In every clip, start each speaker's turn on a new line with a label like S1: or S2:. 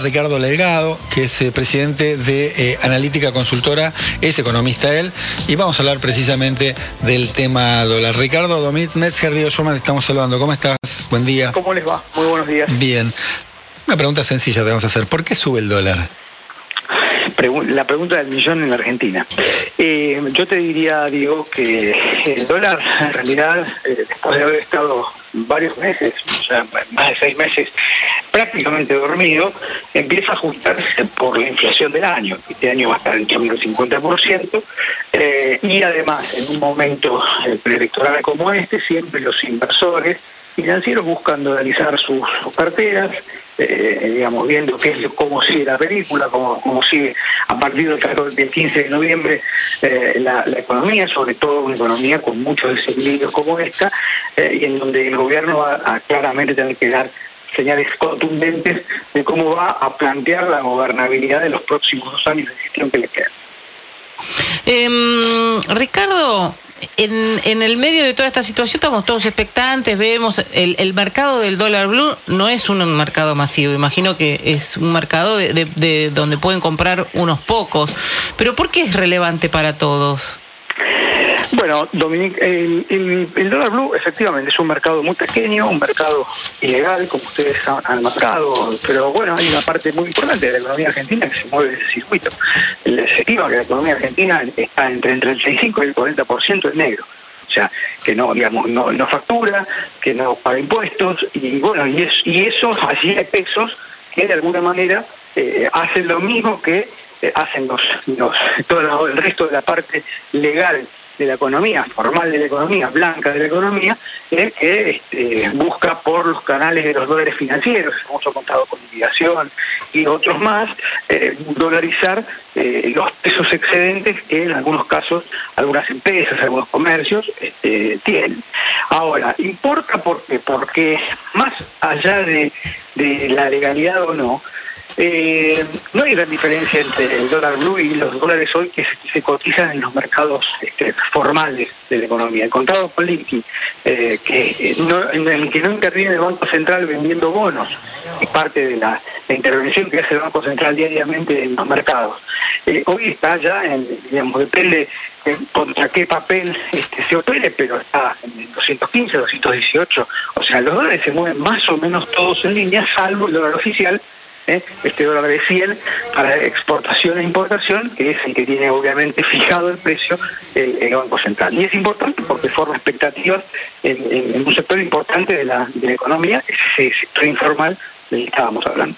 S1: Ricardo Delgado, que es eh, presidente de eh, Analítica Consultora, es economista él, y vamos a hablar precisamente del tema dólar. Ricardo Domit Metzger, Diego Schumann, estamos saludando. ¿Cómo estás? Buen día.
S2: ¿Cómo les va? Muy buenos días.
S1: Bien. Una pregunta sencilla te vamos a hacer. ¿Por qué sube el dólar?
S2: la pregunta del millón en la Argentina. Eh, yo te diría, Diego, que el dólar en realidad, después de haber estado varios meses, o sea, más de seis meses, prácticamente dormido, empieza a ajustarse por la inflación del año. Este año va a estar en torno al 50%, eh, y además, en un momento preelectoral como este, siempre los inversores financieros buscan dolarizar sus, carteras, eh, digamos, viendo qué es, cómo sigue la película, cómo, cómo sigue a partir del, 15 de noviembre eh, la, economía, sobre todo una economía con muchos desequilibrios como esta, y en donde el gobierno va a claramente tener que dar señales contundentes de cómo va a plantear la gobernabilidad de los próximos dos años de gestión que le quedan.
S3: Em, Ricardo, en, en, el medio de toda esta situación estamos todos expectantes, vemos el, el, mercado del dólar blue no es un mercado masivo, imagino que es un mercado de, de donde pueden comprar unos pocos, pero ¿por qué es relevante para todos?
S2: Bueno, Dominic, el, dólar blue efectivamente es un mercado muy pequeño, un mercado ilegal, como ustedes han, marcado, pero bueno, hay una parte muy importante de la economía argentina que se mueve en ese circuito. Se estima que la economía argentina está entre el 35 y el 40% en negro. O sea, que no, digamos, no, no factura, que no paga impuestos, y bueno, y, es, y esos allí hay pesos que de alguna manera eh, hacen lo mismo que eh, hacen los, los, todo el resto de la parte legal de la economía, formal de la economía, blanca de la economía, que este, busca por los canales de los dólares financieros, hemos contado con liquidación y otros más, eh, dolarizar eh, los pesos excedentes que en algunos casos algunas empresas, algunos comercios este, tienen. Ahora, importa porque, porque más allá de, de la legalidad o no, eh, no hay gran diferencia entre el dólar blue y los dólares hoy que se, cotizan en los mercados este, formales de la economía. El contado con eh, que eh, en el que no interviene el Banco Central vendiendo bonos, es parte de la, intervención que hace el Banco Central diariamente en los mercados. Eh, hoy está ya, en, digamos, depende contra qué papel este, se opere, pero está en 215, 218. O sea, los dólares se mueven más o menos todos en línea, salvo el dólar oficial, ¿eh? este dólar de 100 para exportación e importación, que es el que tiene obviamente fijado el precio el, Banco Central. Y es importante porque forma expectativas en, un sector importante de la, de la economía, ese sector informal del que estábamos hablando.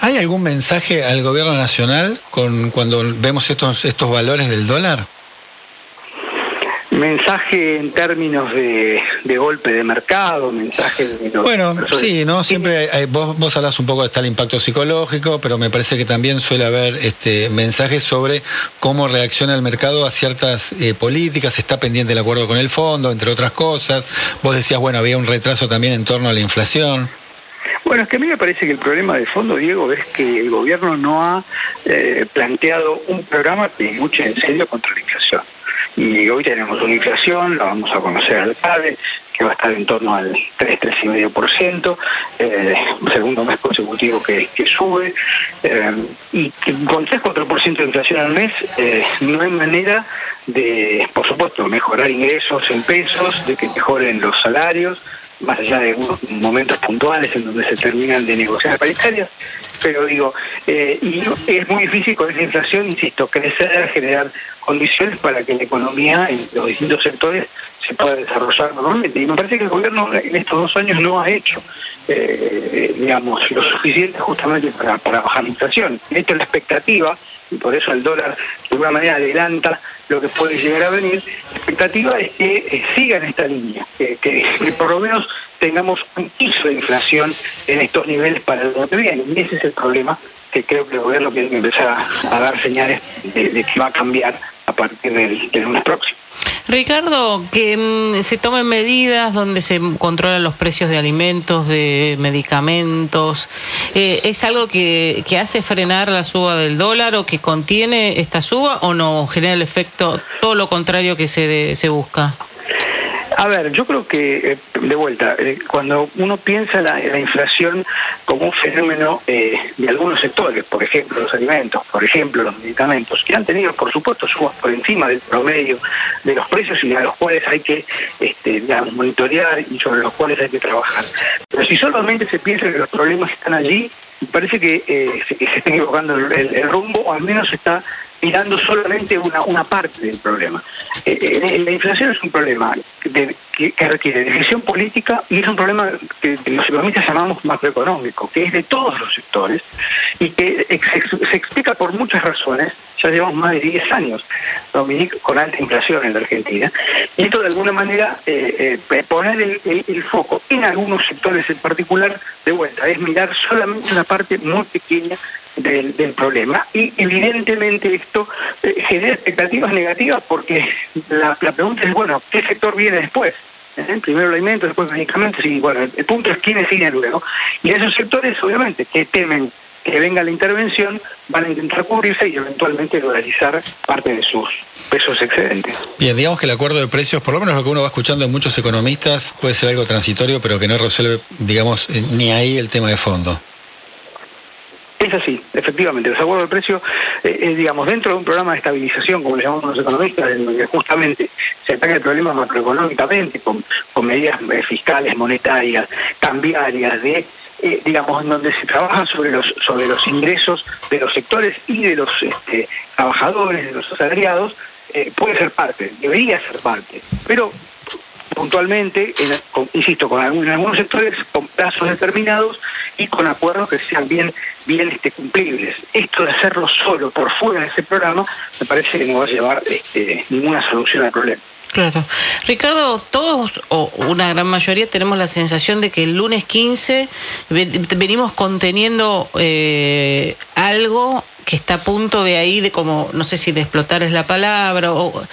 S1: ¿Hay algún mensaje al gobierno nacional con cuando vemos estos, estos valores del dólar?
S2: Mensaje en términos de, golpe de mercado, mensaje de...
S1: bueno, sí, ¿no? Siempre vos, vos hablas un poco de tal impacto psicológico, pero me parece que también suele haber este mensajes sobre cómo reacciona el mercado a ciertas eh, políticas, está pendiente el acuerdo con el fondo, entre otras cosas. Vos decías, bueno, había un retraso también en torno a la inflación.
S2: Bueno, es que a mí me parece que el problema de fondo, Diego, es que el gobierno no ha eh, planteado un programa que luche en serio contra la inflación y hoy tenemos una inflación, la vamos a conocer al tarde, que va a estar en torno al 3, 3,5%, eh, segundo mes consecutivo que, sube, eh, y con 3, 4% de inflación al mes eh, no hay manera de, por supuesto, mejorar ingresos en pesos, de que mejoren los salarios, más allá de unos momentos puntuales en donde se terminan de negociar paritarias, pero digo, eh, y es muy difícil con esa inflación, insisto, crecer, generar condiciones para que la economía en los distintos sectores se pueda desarrollar normalmente. Y me parece que el gobierno en estos dos años no ha hecho, eh, digamos, lo suficiente justamente para, para bajar la inflación. Esto es la expectativa, y por eso el dólar de alguna manera adelanta lo que puede llegar a venir. La expectativa es que eh, siga en esta línea, que, por lo menos tengamos un piso de inflación en estos niveles para el año que viene. Y ese es el problema que creo que el gobierno tiene empezar a, dar señales de, que va a cambiar a partir del, del lunes próximo.
S3: Ricardo, que mm, se tomen medidas donde se controlan los precios de alimentos, de medicamentos, eh, ¿es algo que, hace frenar la suba del dólar o que contiene esta suba o no genera el efecto todo lo contrario que se, se busca?
S2: A ver, yo creo que, eh, de vuelta, eh, cuando uno piensa la, la inflación como un fenómeno eh, de algunos sectores, por ejemplo los alimentos, por ejemplo los medicamentos, que han tenido, por supuesto, subas por encima del promedio de los precios y a los cuales hay que este, monitorear y sobre los cuales hay que trabajar. Pero si solamente se piensa que los problemas están allí, parece que se, está equivocando el, rumbo, o al menos está mirando solamente una, una parte del problema. Eh, eh, la inflación es un problema que, requiere decisión política y es un problema que, los economistas llamamos macroeconómico, que es de todos los sectores y que se, explica por muchas razones. Ya llevamos más de 10 años, Dominique, con alta inflación en la Argentina. Y esto de alguna manera eh, poner el, foco en algunos sectores en particular, de vuelta, es mirar solamente una parte muy pequeña del, del problema. Y evidentemente esto eh, genera expectativas negativas porque la, la pregunta es, bueno, ¿qué sector viene después? ¿Eh? Primero el alimento, después medicamentos, y bueno, el punto es quiénes siguen luego. Y esos sectores, obviamente, que temen que venga la intervención, van a intentar cubrirse y eventualmente dolarizar parte de sus pesos excedentes.
S1: Bien, digamos que el acuerdo de precios, por lo menos lo que uno va escuchando de muchos economistas, puede ser algo transitorio, pero que no resuelve, digamos, eh, ni ahí el tema de fondo.
S2: Es así, efectivamente. Los acuerdos de precio, eh, eh, digamos, dentro de un programa de estabilización, como le llamamos los economistas, en donde justamente se ataca el problema macroeconómicamente, con, medidas eh, fiscales, monetarias, cambiarias, de digamos, en donde se trabaja sobre los sobre los ingresos de los sectores y de los este, trabajadores, de los asalariados, puede ser parte, debería ser parte. Pero puntualmente, insisto, con en algunos sectores con plazos determinados y con acuerdos que sean bien, bien este, cumplibles. Esto de hacerlo solo por fuera de ese programa me parece que no va a llevar este, ninguna solución al problema.
S3: Claro. Ricardo, todos o una gran mayoría tenemos la sensación de que el lunes 15 venimos conteniendo eh, algo que está a punto de ahí, de como, no sé si de explotar es la palabra, o,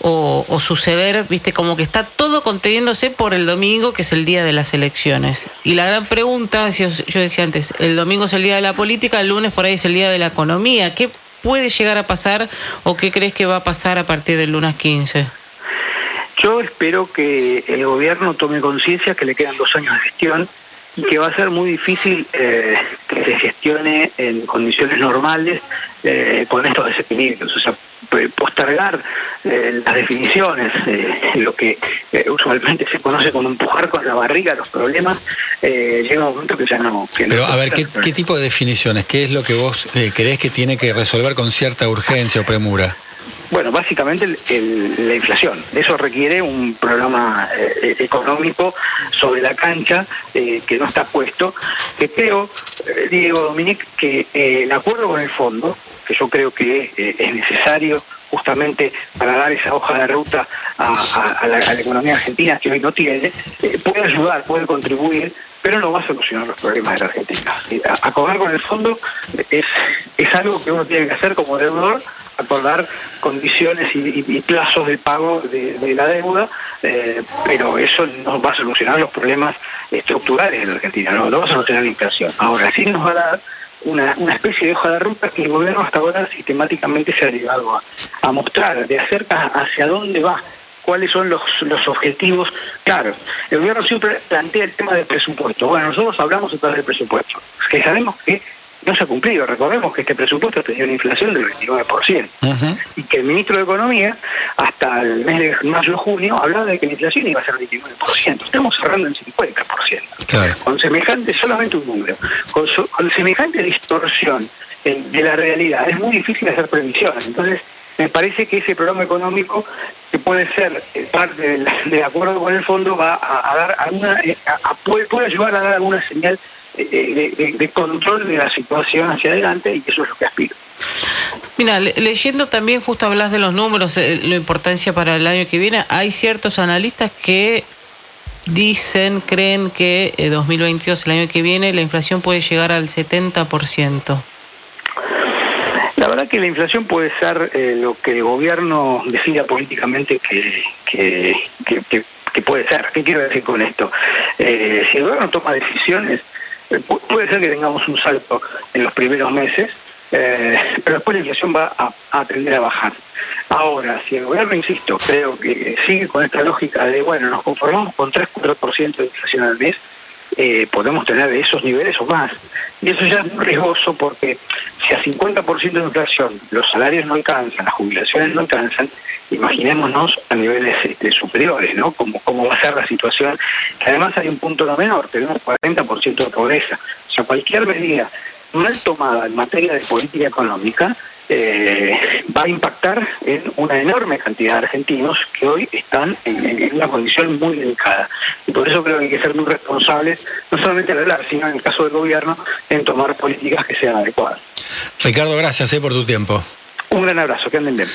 S3: o, suceder, viste, como que está todo conteniéndose por el domingo, que es el día de las elecciones. Y la gran pregunta, yo, yo decía antes, el domingo es el día de la política, el lunes por ahí es el día de la economía. ¿Qué puede llegar a pasar o qué crees que va a pasar a partir del lunes 15?
S2: Yo espero que el gobierno tome conciencia que le quedan dos años de gestión y que va a ser muy difícil eh, que se gestione en condiciones normales eh, con estos desequilibrios. O sea, postergar eh, las definiciones, lo que usualmente se conoce como empujar con la barriga los problemas, llega un momento que ya no...
S1: Pero a ver, ¿qué, ¿qué, tipo de definiciones? ¿Qué es lo que vos crees que tiene que resolver con cierta urgencia o premura?
S2: Bueno, básicamente la inflación. Eso requiere un programa eh, económico sobre la cancha eh, que no está puesto, que creo, eh, Diego Dominique, que el acuerdo con el fondo, que yo creo que es necesario justamente para dar esa hoja de ruta a, la, economía argentina que hoy no tiene, puede ayudar, puede contribuir, pero no va a solucionar los problemas de la Argentina. Acordar con el fondo es algo que uno tiene que hacer como deudor acordar condiciones y, plazos de pago de, la deuda, eh, pero eso no va a solucionar los problemas estructurales de la Argentina, no, va a solucionar la inflación. Ahora sí nos va a dar una, especie de hoja de ruta que el gobierno hasta ahora sistemáticamente se ha llegado a, mostrar, de acerca hacia dónde va cuáles son los, los objetivos. Claro, el gobierno siempre plantea el tema del presupuesto. Bueno, nosotros hablamos entonces del presupuesto, que sabemos que no se ha cumplido. Recordemos que este presupuesto tenía una inflación del 29% y que el ministro de Economía, hasta el mes de mayo-junio, hablaba de que la inflación iba a ser del 29%. Estamos cerrando en 50%. Con semejante, solamente un número, con, semejante distorsión de la realidad, es muy difícil hacer previsiones. Entonces, me parece que ese programa económico que puede ser eh, parte del, acuerdo con el fondo va a, dar alguna eh, puede, puede ayudar a dar alguna señal de, control de la situación hacia adelante y eso es lo que aspiro.
S3: Mira, leyendo también, justo hablas de los números, eh, la importancia para el año que viene, hay ciertos analistas que dicen, creen que 2022, eh, el año que viene, la inflación puede llegar al 70%.
S2: La verdad que la inflación puede ser eh, lo que el gobierno decida políticamente que, que, puede ser. ¿Qué quiero decir con esto? si el gobierno toma decisiones eh, puede ser que tengamos un salto en los primeros meses, eh, pero después la inflación va a, a, tender a bajar. Ahora, si el gobierno, insisto, creo que sigue con esta lógica de, bueno, nos conformamos con 3-4% de inflación al mes, eh, podemos tener esos niveles o más. Y eso ya es muy riesgoso porque si a 50% de inflación los salarios no alcanzan, las jubilaciones no alcanzan, imaginémonos a niveles este, superiores, ¿no? Como, cómo va a ser la situación, que además hay un punto no menor, tenemos 40% de pobreza. O sea, cualquier medida mal tomada en materia de política económica eh, va a impactar en una enorme cantidad de argentinos que hoy están en, una condición muy delicada. Y por eso creo que hay que ser muy responsables, no solamente en hablar, sino en el caso del gobierno, en tomar políticas que sean adecuadas.
S1: Ricardo, gracias eh, por tu tiempo.
S2: Un gran abrazo, que anden bien.